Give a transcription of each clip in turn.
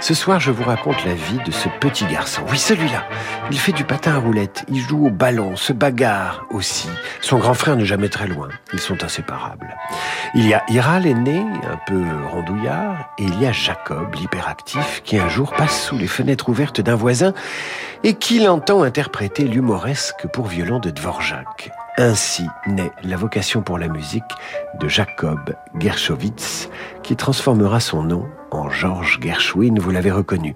Ce soir, je vous raconte la vie de ce petit garçon. Oui, celui-là. Il fait du patin à roulettes, il joue au ballon, se bagarre aussi. Son grand frère n'est jamais très loin. Ils sont inséparables. Il y a Ira, l'aîné, un peu rondouillard, et il y a Jacob, l'hyperactif, qui un jour passe sous les fenêtres ouvertes d'un voisin et qui l'entend interpréter l'humoresque pour violon de Dvorak. Ainsi naît la vocation pour la musique de Jacob Gershowitz, qui transformera son nom en Georges Gershwin, vous l'avez reconnu.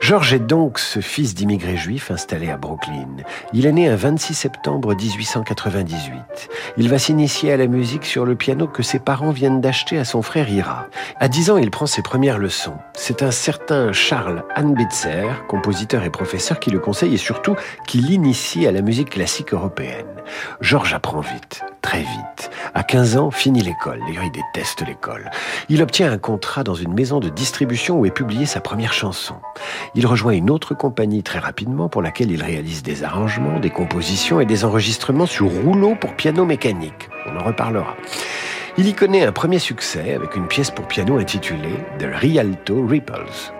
Georges est donc ce fils d'immigrés juifs installé à Brooklyn. Il est né un 26 septembre 1898. Il va s'initier à la musique sur le piano que ses parents viennent d'acheter à son frère Ira. À 10 ans, il prend ses premières leçons. C'est un certain Charles Anbitzer, compositeur et professeur, qui le conseille et surtout qui l'initie à la musique classique européenne. Georges apprend vite, très vite. À 15 ans, finit l'école. D'ailleurs, il déteste l'école. Il obtient un contrat dans une maison de distribution où est publiée sa première chanson. Il rejoint une autre compagnie très rapidement pour laquelle il réalise des arrangements, des compositions et des enregistrements sur rouleau pour piano mécanique. On en reparlera. Il y connaît un premier succès avec une pièce pour piano intitulée The Rialto Ripples.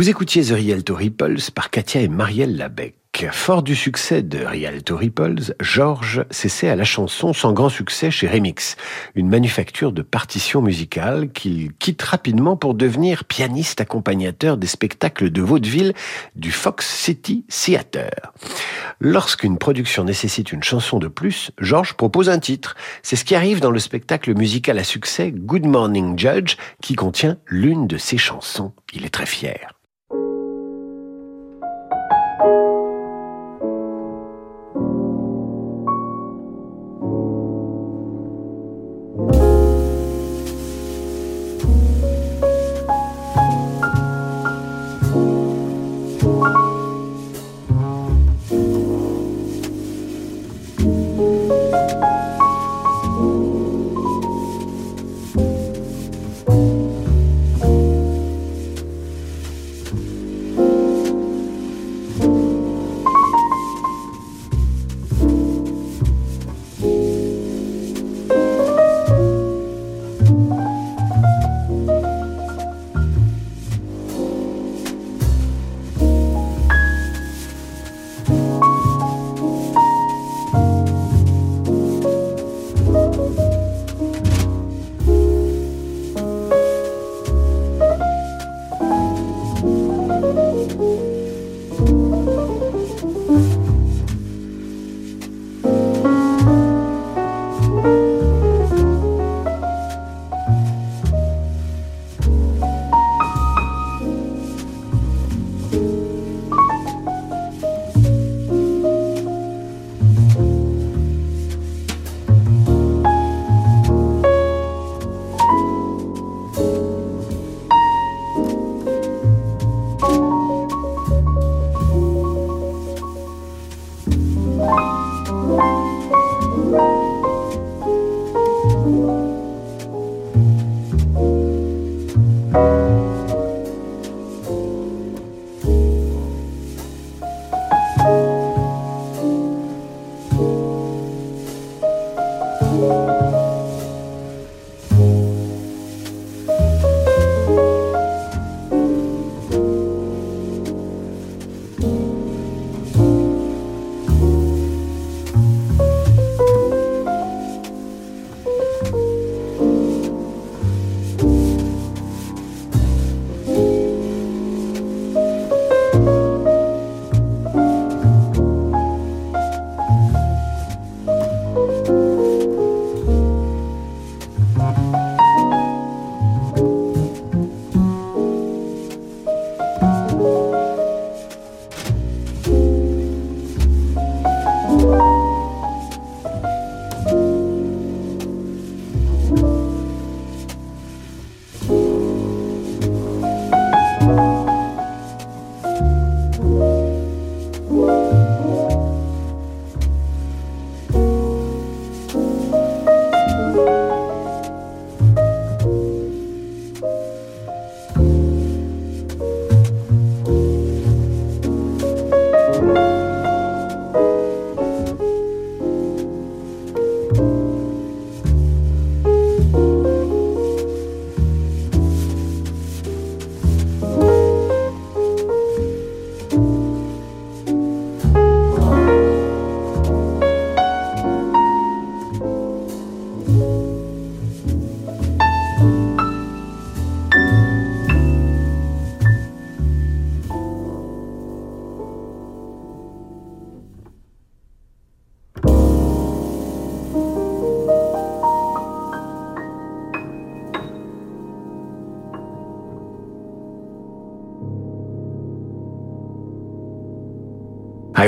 Vous écoutiez The Rialto Ripples par Katia et Marielle Labec. Fort du succès de Rialto Ripples, Georges s'essaie à la chanson sans grand succès chez Remix, une manufacture de partitions musicales qu'il quitte rapidement pour devenir pianiste accompagnateur des spectacles de vaudeville du Fox City Theater. Lorsqu'une production nécessite une chanson de plus, Georges propose un titre. C'est ce qui arrive dans le spectacle musical à succès Good Morning Judge, qui contient l'une de ses chansons. Il est très fier.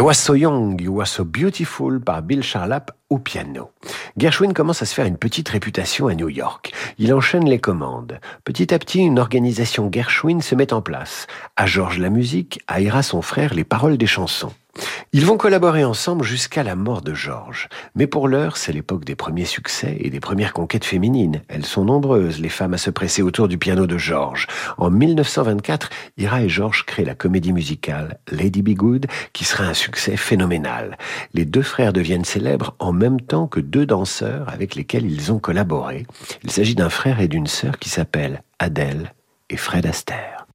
Was So Young, You Were So Beautiful par Bill Charlap au piano. Gershwin commence à se faire une petite réputation à New York. Il enchaîne les commandes. Petit à petit, une organisation Gershwin se met en place. À Georges la musique, à Ira son frère les paroles des chansons. Ils vont collaborer ensemble jusqu'à la mort de Georges. Mais pour l'heure, c'est l'époque des premiers succès et des premières conquêtes féminines. Elles sont nombreuses, les femmes à se presser autour du piano de Georges. En 1924, Ira et Georges créent la comédie musicale Lady Be Good, qui sera un succès phénoménal. Les deux frères deviennent célèbres en même temps que deux danseurs avec lesquels ils ont collaboré. Il s'agit d'un frère et d'une sœur qui s'appellent Adèle et Fred Astaire.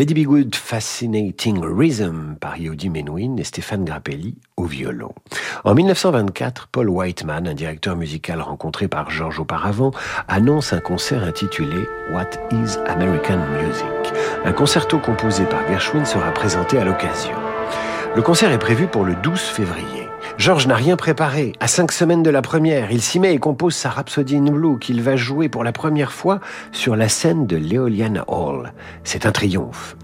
Lady Be Good Fascinating Rhythm par Yodi Menuhin et Stéphane Grappelli au violon. En 1924, Paul Whiteman, un directeur musical rencontré par George auparavant, annonce un concert intitulé What is American Music Un concerto composé par Gershwin sera présenté à l'occasion. Le concert est prévu pour le 12 février. George n'a rien préparé. À cinq semaines de la première, il s'y met et compose sa Rhapsody in Blue qu'il va jouer pour la première fois sur la scène de l'Eolian Hall. C'est un triomphe.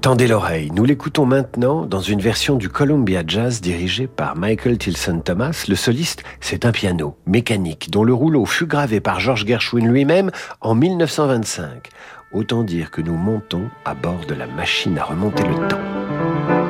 Tendez l'oreille, nous l'écoutons maintenant dans une version du Columbia Jazz dirigée par Michael Tilson Thomas. Le soliste, c'est un piano mécanique dont le rouleau fut gravé par George Gershwin lui-même en 1925. Autant dire que nous montons à bord de la machine à remonter le temps.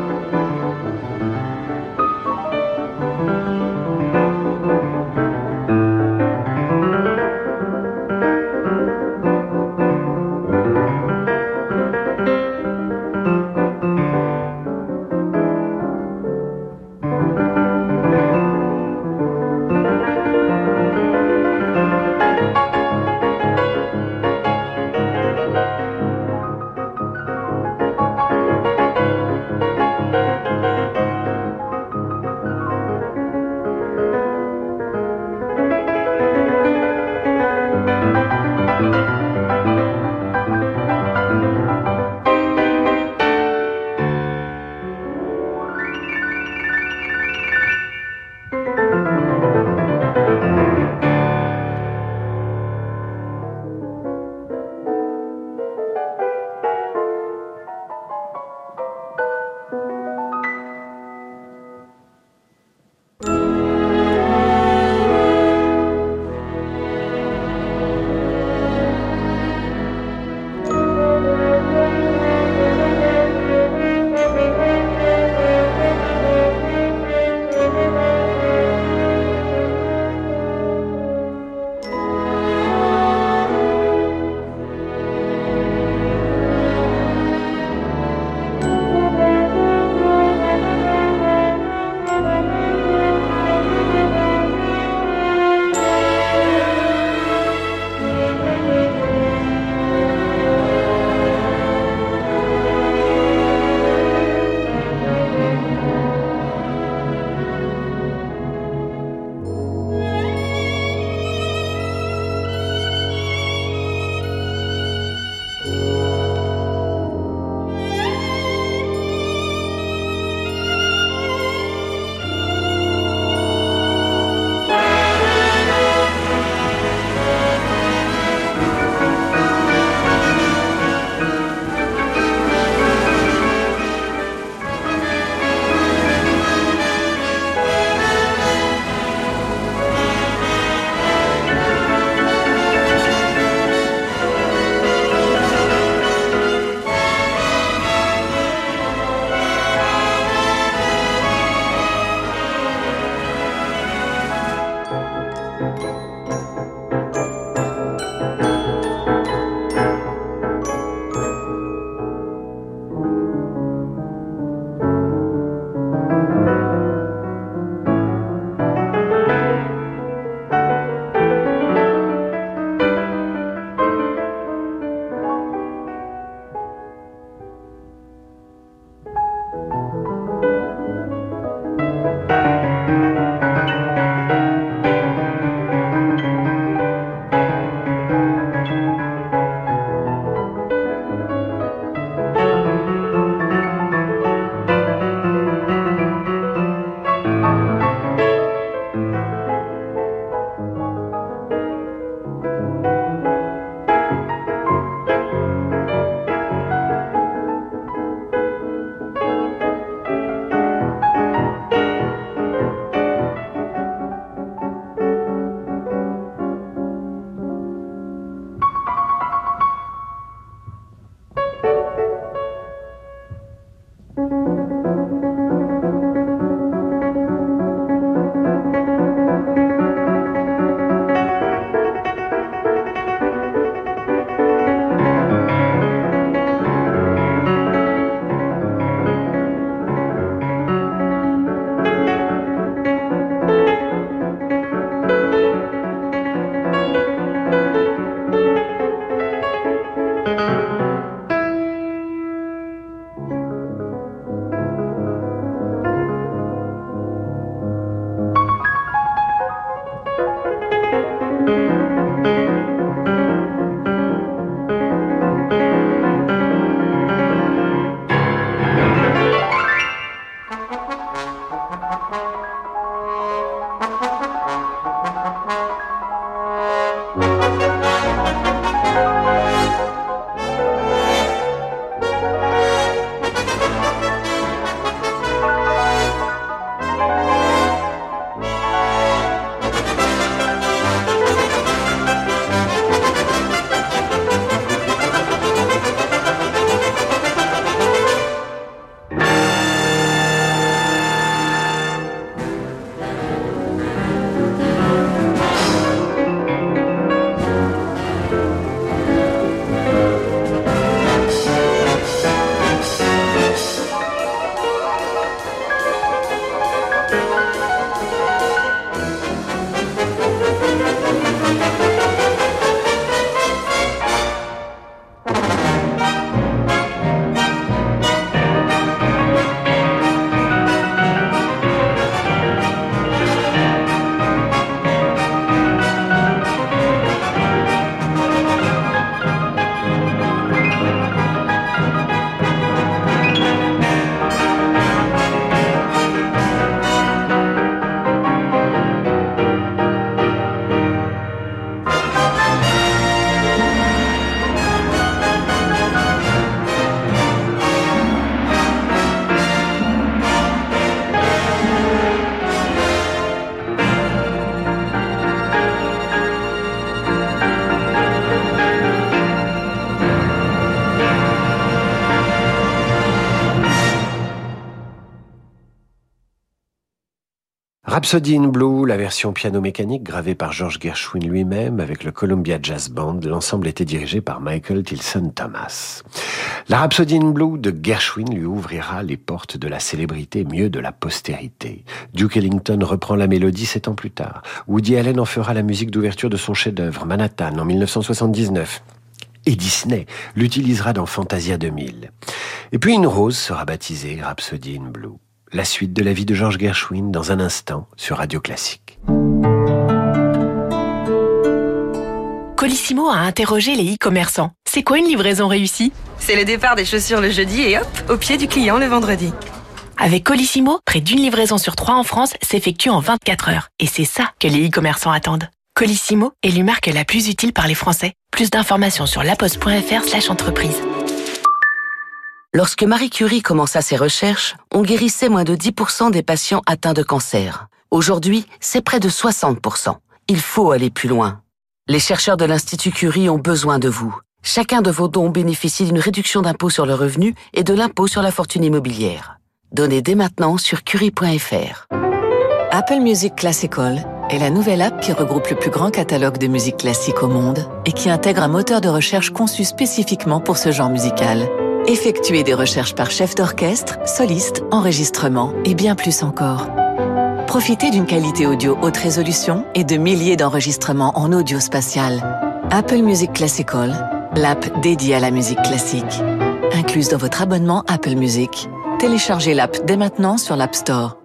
Rhapsody Blue, la version piano mécanique gravée par George Gershwin lui-même avec le Columbia Jazz Band. L'ensemble était dirigé par Michael Tilson Thomas. La Rhapsody in Blue de Gershwin lui ouvrira les portes de la célébrité, mieux de la postérité. Duke Ellington reprend la mélodie sept ans plus tard. Woody Allen en fera la musique d'ouverture de son chef-d'œuvre, Manhattan, en 1979 et Disney l'utilisera dans Fantasia 2000. Et puis une rose sera baptisée Rhapsody in Blue. La suite de la vie de George Gershwin dans un instant sur Radio Classique. Colissimo a interrogé les e-commerçants. C'est quoi une livraison réussie? C'est le départ des chaussures le jeudi et hop, au pied du client le vendredi. Avec Colissimo, près d'une livraison sur trois en France s'effectue en 24 heures. Et c'est ça que les e-commerçants attendent. Colissimo est l'humarque la plus utile par les Français. Plus d'informations sur laposte.fr slash entreprise. Lorsque Marie Curie commença ses recherches, on guérissait moins de 10% des patients atteints de cancer. Aujourd'hui, c'est près de 60%. Il faut aller plus loin. Les chercheurs de l'Institut Curie ont besoin de vous. Chacun de vos dons bénéficie d'une réduction d'impôt sur le revenu et de l'impôt sur la fortune immobilière. Donnez dès maintenant sur curie.fr. Apple Music Classical est la nouvelle app qui regroupe le plus grand catalogue de musique classique au monde et qui intègre un moteur de recherche conçu spécifiquement pour ce genre musical Effectuez des recherches par chef d'orchestre, soliste, enregistrement et bien plus encore. Profitez d'une qualité audio haute résolution et de milliers d'enregistrements en audio spatial. Apple Music Classical, l'app dédiée à la musique classique. Incluse dans votre abonnement Apple Music. Téléchargez l'app dès maintenant sur l'App Store.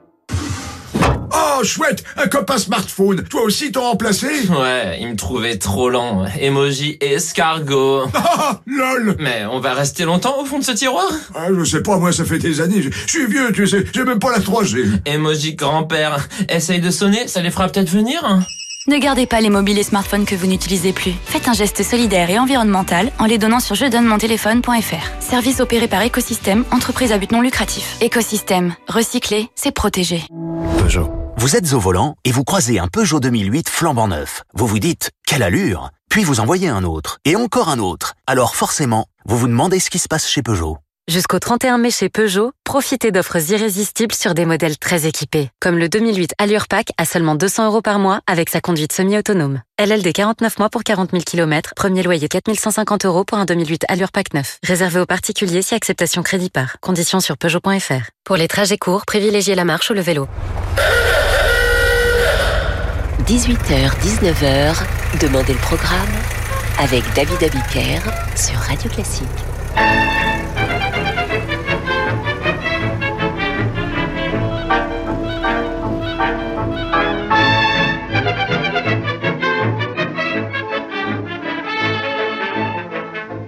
Oh, chouette Un copain smartphone Toi aussi t'en remplacé Ouais, il me trouvait trop lent. Emoji escargot. Ah, lol Mais on va rester longtemps au fond de ce tiroir? Ah, Je sais pas, moi ça fait des années. Je je suis vieux, tu sais, j'ai même pas la 3G. Emoji grand-père. Essaye de sonner, ça les fera peut-être venir Ne gardez pas les mobiles et smartphones que vous n'utilisez plus. Faites un geste solidaire et environnemental en les donnant sur je donne mon téléphone.fr. Service opéré par Écosystème, entreprise à but non lucratif. Écosystème, recycler, c'est protéger. Peugeot. Vous êtes au volant et vous croisez un Peugeot 2008 flambant neuf. Vous vous dites, quelle allure Puis vous en voyez un autre, et encore un autre. Alors forcément, vous vous demandez ce qui se passe chez Peugeot. Jusqu'au 31 mai chez Peugeot, profitez d'offres irrésistibles sur des modèles très équipés, comme le 2008 Allure Pack à seulement 200 euros par mois avec sa conduite semi-autonome. LLD 49 mois pour 40 000 km, premier loyer 4150 euros pour un 2008 Allure Pack 9. Réservé aux particuliers si acceptation crédit par. Conditions sur Peugeot.fr. Pour les trajets courts, privilégiez la marche ou le vélo. 18h, 19h, Demandez le programme avec David Abiker sur Radio Classique.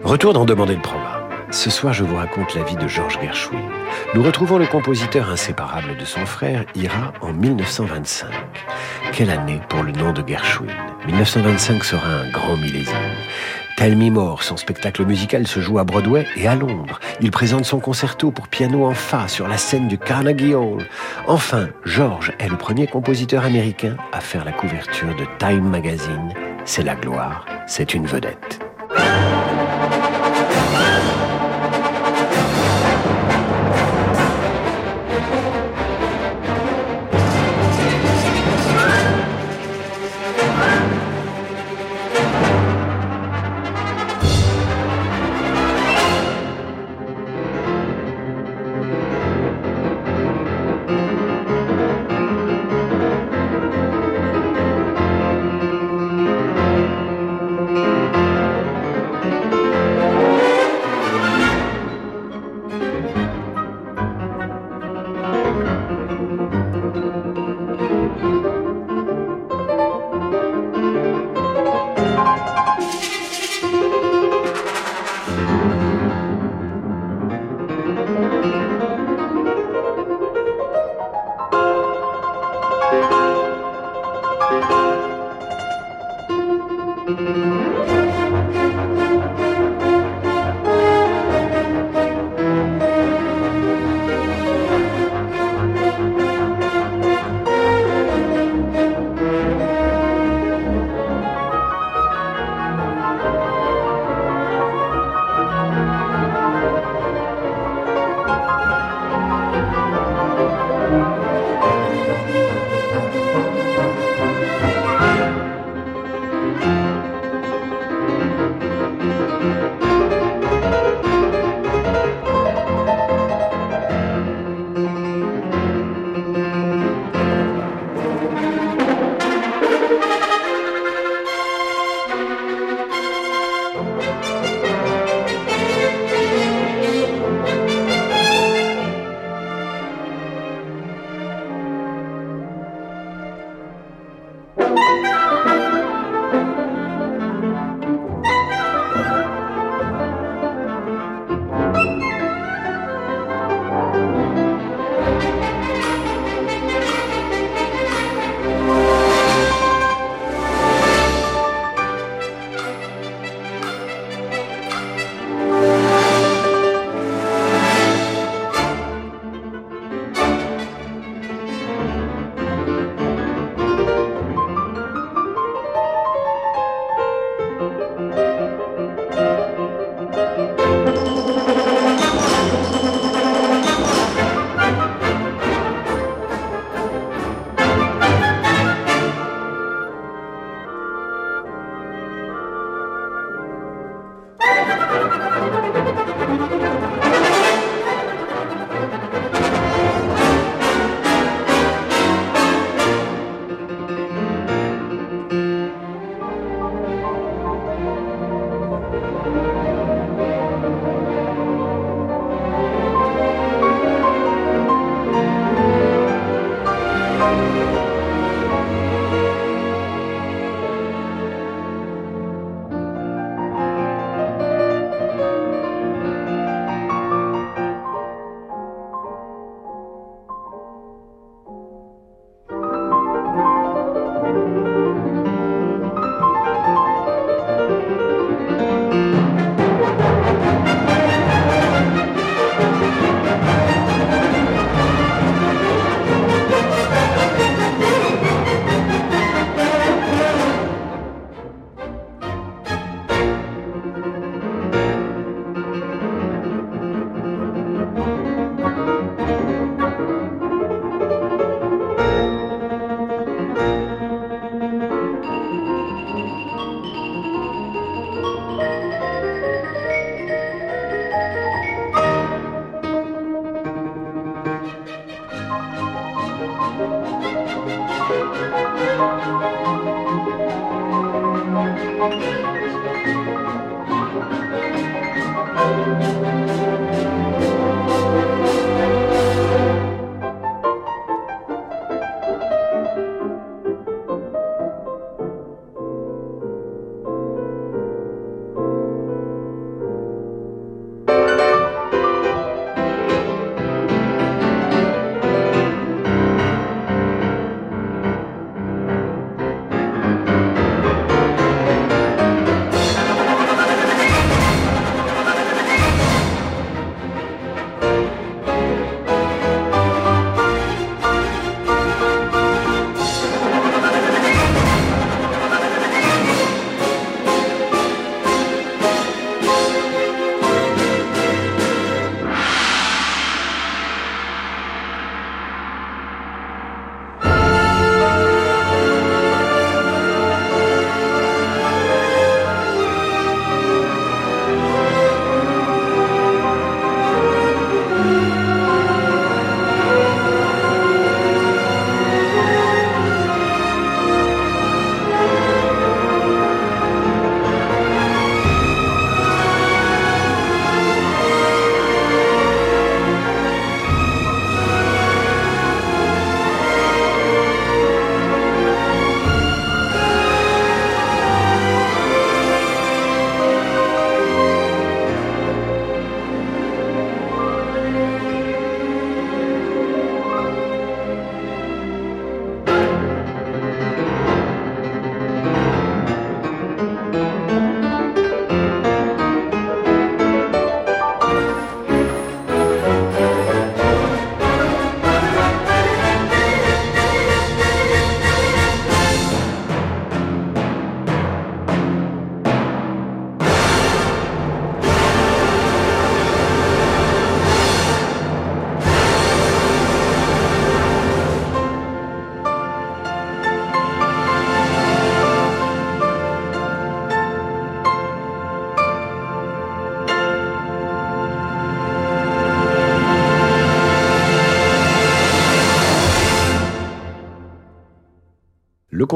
Retour dans Demander le programme. Ce soir, je vous raconte la vie de George Gershwin. Nous retrouvons le compositeur inséparable de son frère, Ira, en 1925. Quelle année pour le nom de Gershwin? 1925 sera un grand millésime. Tell Me More, son spectacle musical se joue à Broadway et à Londres. Il présente son concerto pour piano en fa sur la scène du Carnegie Hall. Enfin, George est le premier compositeur américain à faire la couverture de Time Magazine. C'est la gloire, c'est une vedette.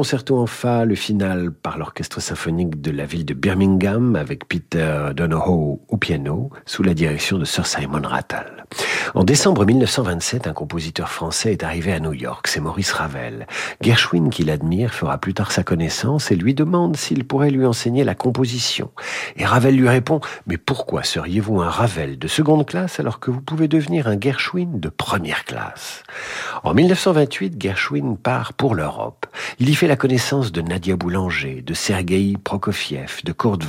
Concerto en fa, le final par l'orchestre symphonique de la ville de Birmingham avec Peter Donohoe au piano sous la direction de Sir Simon Rattle. En décembre 1927, un compositeur français est arrivé à New York, c'est Maurice Ravel. Gershwin, qui l'admire, fera plus tard sa connaissance et lui demande s'il pourrait lui enseigner la composition. Et Ravel lui répond, mais pourquoi seriez-vous un Ravel de seconde classe alors que vous pouvez devenir un Gershwin de première classe? En 1928, Gershwin part pour l'Europe. Il y fait la connaissance de Nadia Boulanger, de Sergei Prokofiev, de Kurt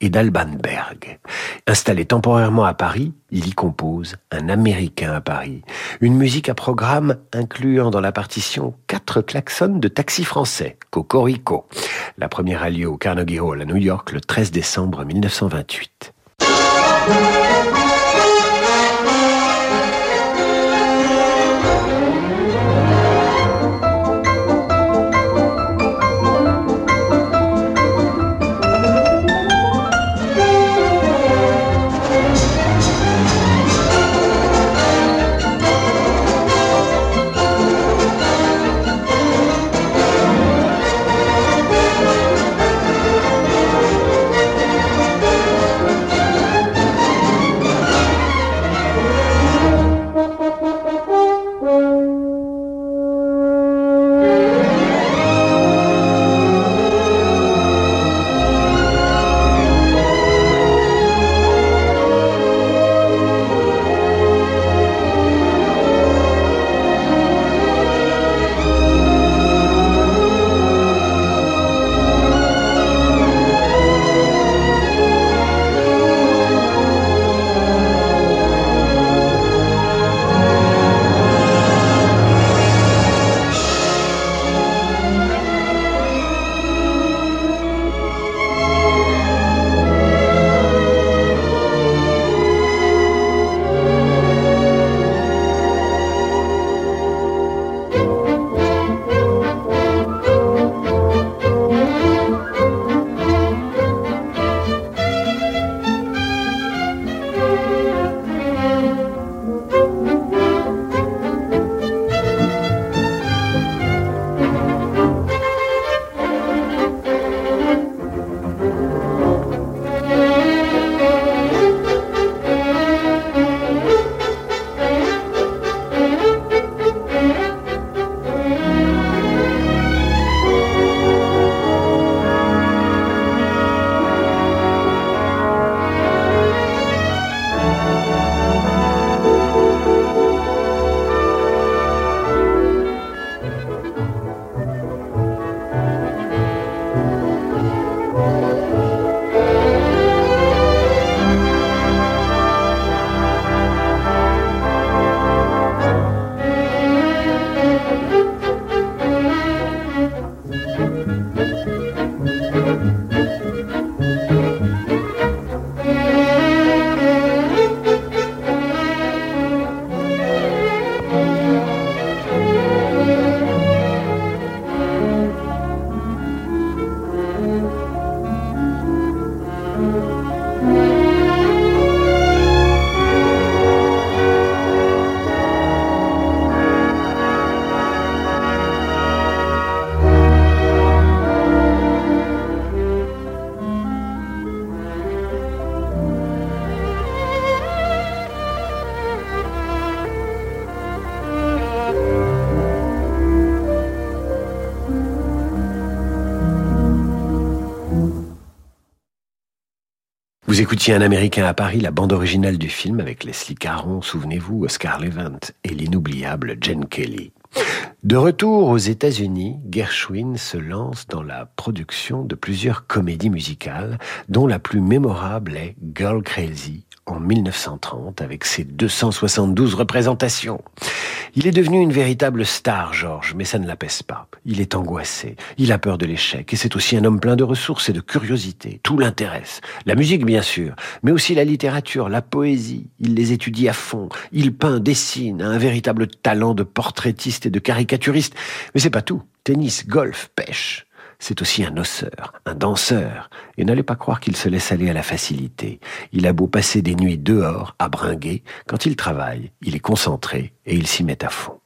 et d'Alban Berg. Installé temporairement à Paris, il y compose Un Américain à Paris, une musique à programme incluant dans la partition quatre klaxons de taxi français, Cocorico. La première a lieu au Carnegie Hall à New York le 13 décembre 1928. Écoutiez Un Américain à Paris, la bande originale du film avec Leslie Caron, souvenez-vous, Oscar Levant et l'inoubliable Jen Kelly. De retour aux États-Unis, Gershwin se lance dans la production de plusieurs comédies musicales, dont la plus mémorable est Girl Crazy en 1930 avec ses 272 représentations. Il est devenu une véritable star, Georges, mais ça ne l'apaise pas. Il est angoissé, il a peur de l'échec, et c'est aussi un homme plein de ressources et de curiosité. Tout l'intéresse. La musique, bien sûr, mais aussi la littérature, la poésie. Il les étudie à fond. Il peint, dessine, a un véritable talent de portraitiste et de caricaturiste. Mais c'est pas tout. Tennis, golf, pêche c'est aussi un osseur, un danseur, et n'allez pas croire qu'il se laisse aller à la facilité. Il a beau passer des nuits dehors, à bringuer, quand il travaille, il est concentré et il s'y met à fond.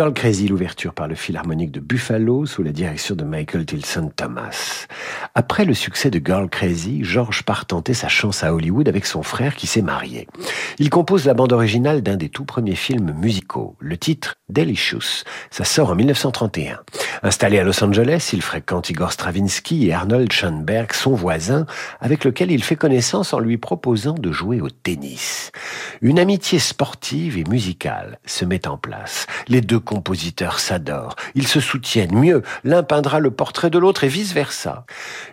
Girl Crazy, l'ouverture par le Philharmonique de Buffalo sous la direction de Michael Tilson Thomas. Après le succès de Girl Crazy, George part tenter sa chance à Hollywood avec son frère qui s'est marié. Il compose la bande originale d'un des tout premiers films musicaux, le titre Delicious. Ça sort en 1931. Installé à Los Angeles, il fréquente Igor Stravinsky et Arnold Schoenberg, son voisin, avec lequel il fait connaissance en lui proposant de jouer au tennis. Une amitié sportive et musicale se met en place. Les deux compositeurs s'adorent. Ils se soutiennent. Mieux, l'un peindra le portrait de l'autre et vice-versa.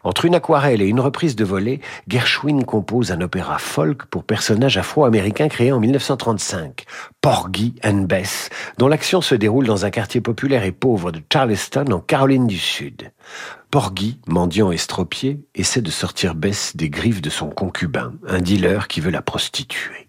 Entre une aquarelle et une reprise de volée, Gershwin compose un opéra folk pour personnages afro-américains créé en 1935, Porgy and Bess, dont l'action se déroule dans un quartier populaire et pauvre de Charleston en Caroline du Sud. Porgy, mendiant estropié, essaie de sortir Bess des griffes de son concubin, un dealer qui veut la prostituer.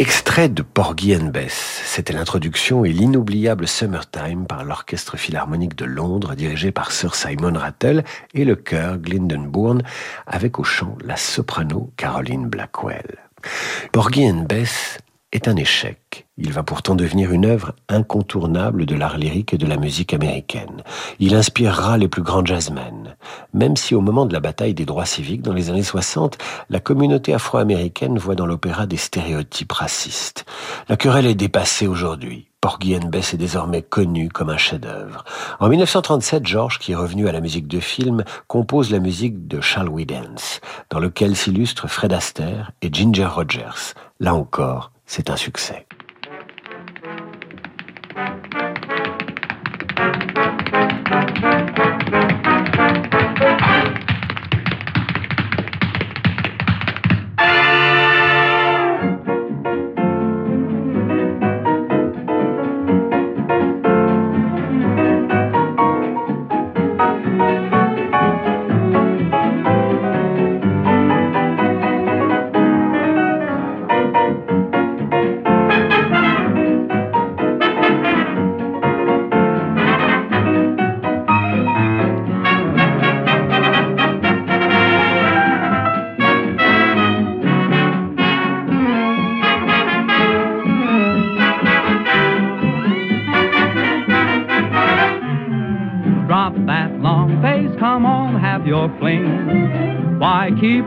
Extrait de Porgy and Bess, c'était l'introduction et l'inoubliable Summertime par l'Orchestre Philharmonique de Londres dirigé par Sir Simon Rattle et le chœur Glyndebourne avec au chant la soprano Caroline Blackwell. Porgy and Bess est un échec. Il va pourtant devenir une œuvre incontournable de l'art lyrique et de la musique américaine. Il inspirera les plus grands jazzmen. Même si au moment de la bataille des droits civiques dans les années 60, la communauté afro-américaine voit dans l'opéra des stéréotypes racistes. La querelle est dépassée aujourd'hui. Porgy and Bess est désormais connu comme un chef-d'œuvre. En 1937, George, qui est revenu à la musique de film, compose la musique de Shall We dans lequel s'illustrent Fred Astaire et Ginger Rogers. Là encore, c'est un succès.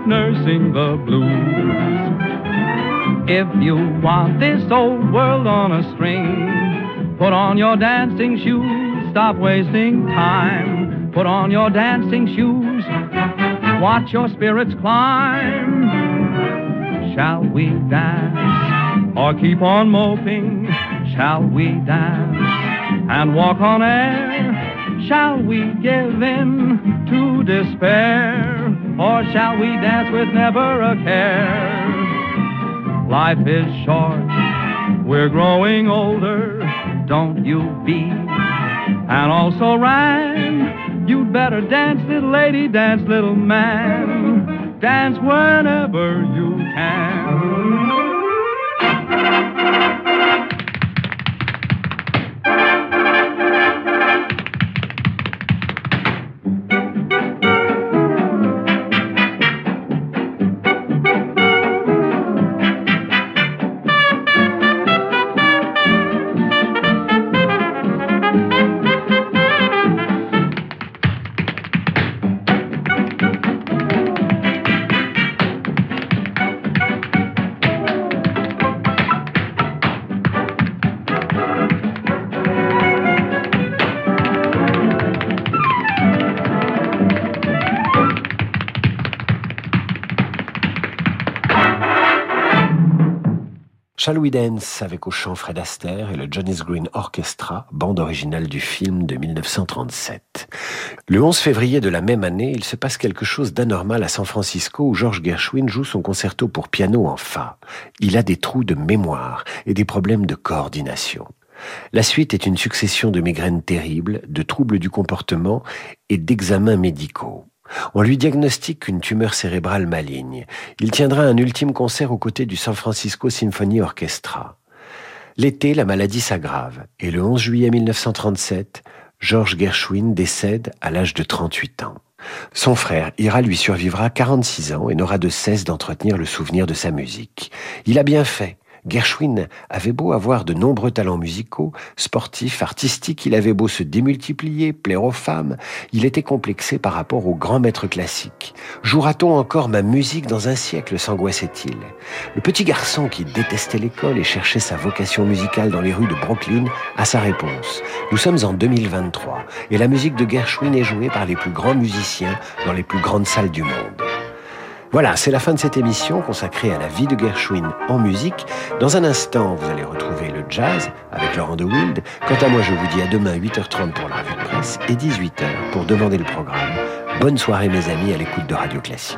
Nursing the blues. If you want this old world on a string, put on your dancing shoes, stop wasting time. Put on your dancing shoes, watch your spirits climb. Shall we dance or keep on moping? Shall we dance and walk on air? Shall we give in to despair? Or shall we dance with never a care? Life is short, we're growing older. Don't you be and also rhyme. You'd better dance, little lady, dance, little man. Dance whenever you can. Shall Dance avec au chant Fred Astaire et le Johnny's Green Orchestra, bande originale du film de 1937. Le 11 février de la même année, il se passe quelque chose d'anormal à San Francisco où George Gershwin joue son concerto pour piano en fa. Il a des trous de mémoire et des problèmes de coordination. La suite est une succession de migraines terribles, de troubles du comportement et d'examens médicaux. On lui diagnostique une tumeur cérébrale maligne. Il tiendra un ultime concert aux côtés du San Francisco Symphony Orchestra. L'été, la maladie s'aggrave et le 11 juillet 1937, George Gershwin décède à l'âge de 38 ans. Son frère Ira lui survivra 46 ans et n'aura de cesse d'entretenir le souvenir de sa musique. Il a bien fait. Gershwin avait beau avoir de nombreux talents musicaux, sportifs, artistiques, il avait beau se démultiplier, plaire aux femmes, il était complexé par rapport aux grands maîtres classiques. Jouera-t-on encore ma musique dans un siècle s'angoissait-il. Le petit garçon qui détestait l'école et cherchait sa vocation musicale dans les rues de Brooklyn a sa réponse. Nous sommes en 2023 et la musique de Gershwin est jouée par les plus grands musiciens dans les plus grandes salles du monde. Voilà, c'est la fin de cette émission consacrée à la vie de Gershwin en musique. Dans un instant, vous allez retrouver le jazz avec Laurent de Wild. Quant à moi, je vous dis à demain 8h30 pour la revue de presse et 18h pour demander le programme. Bonne soirée mes amis à l'écoute de Radio Classique.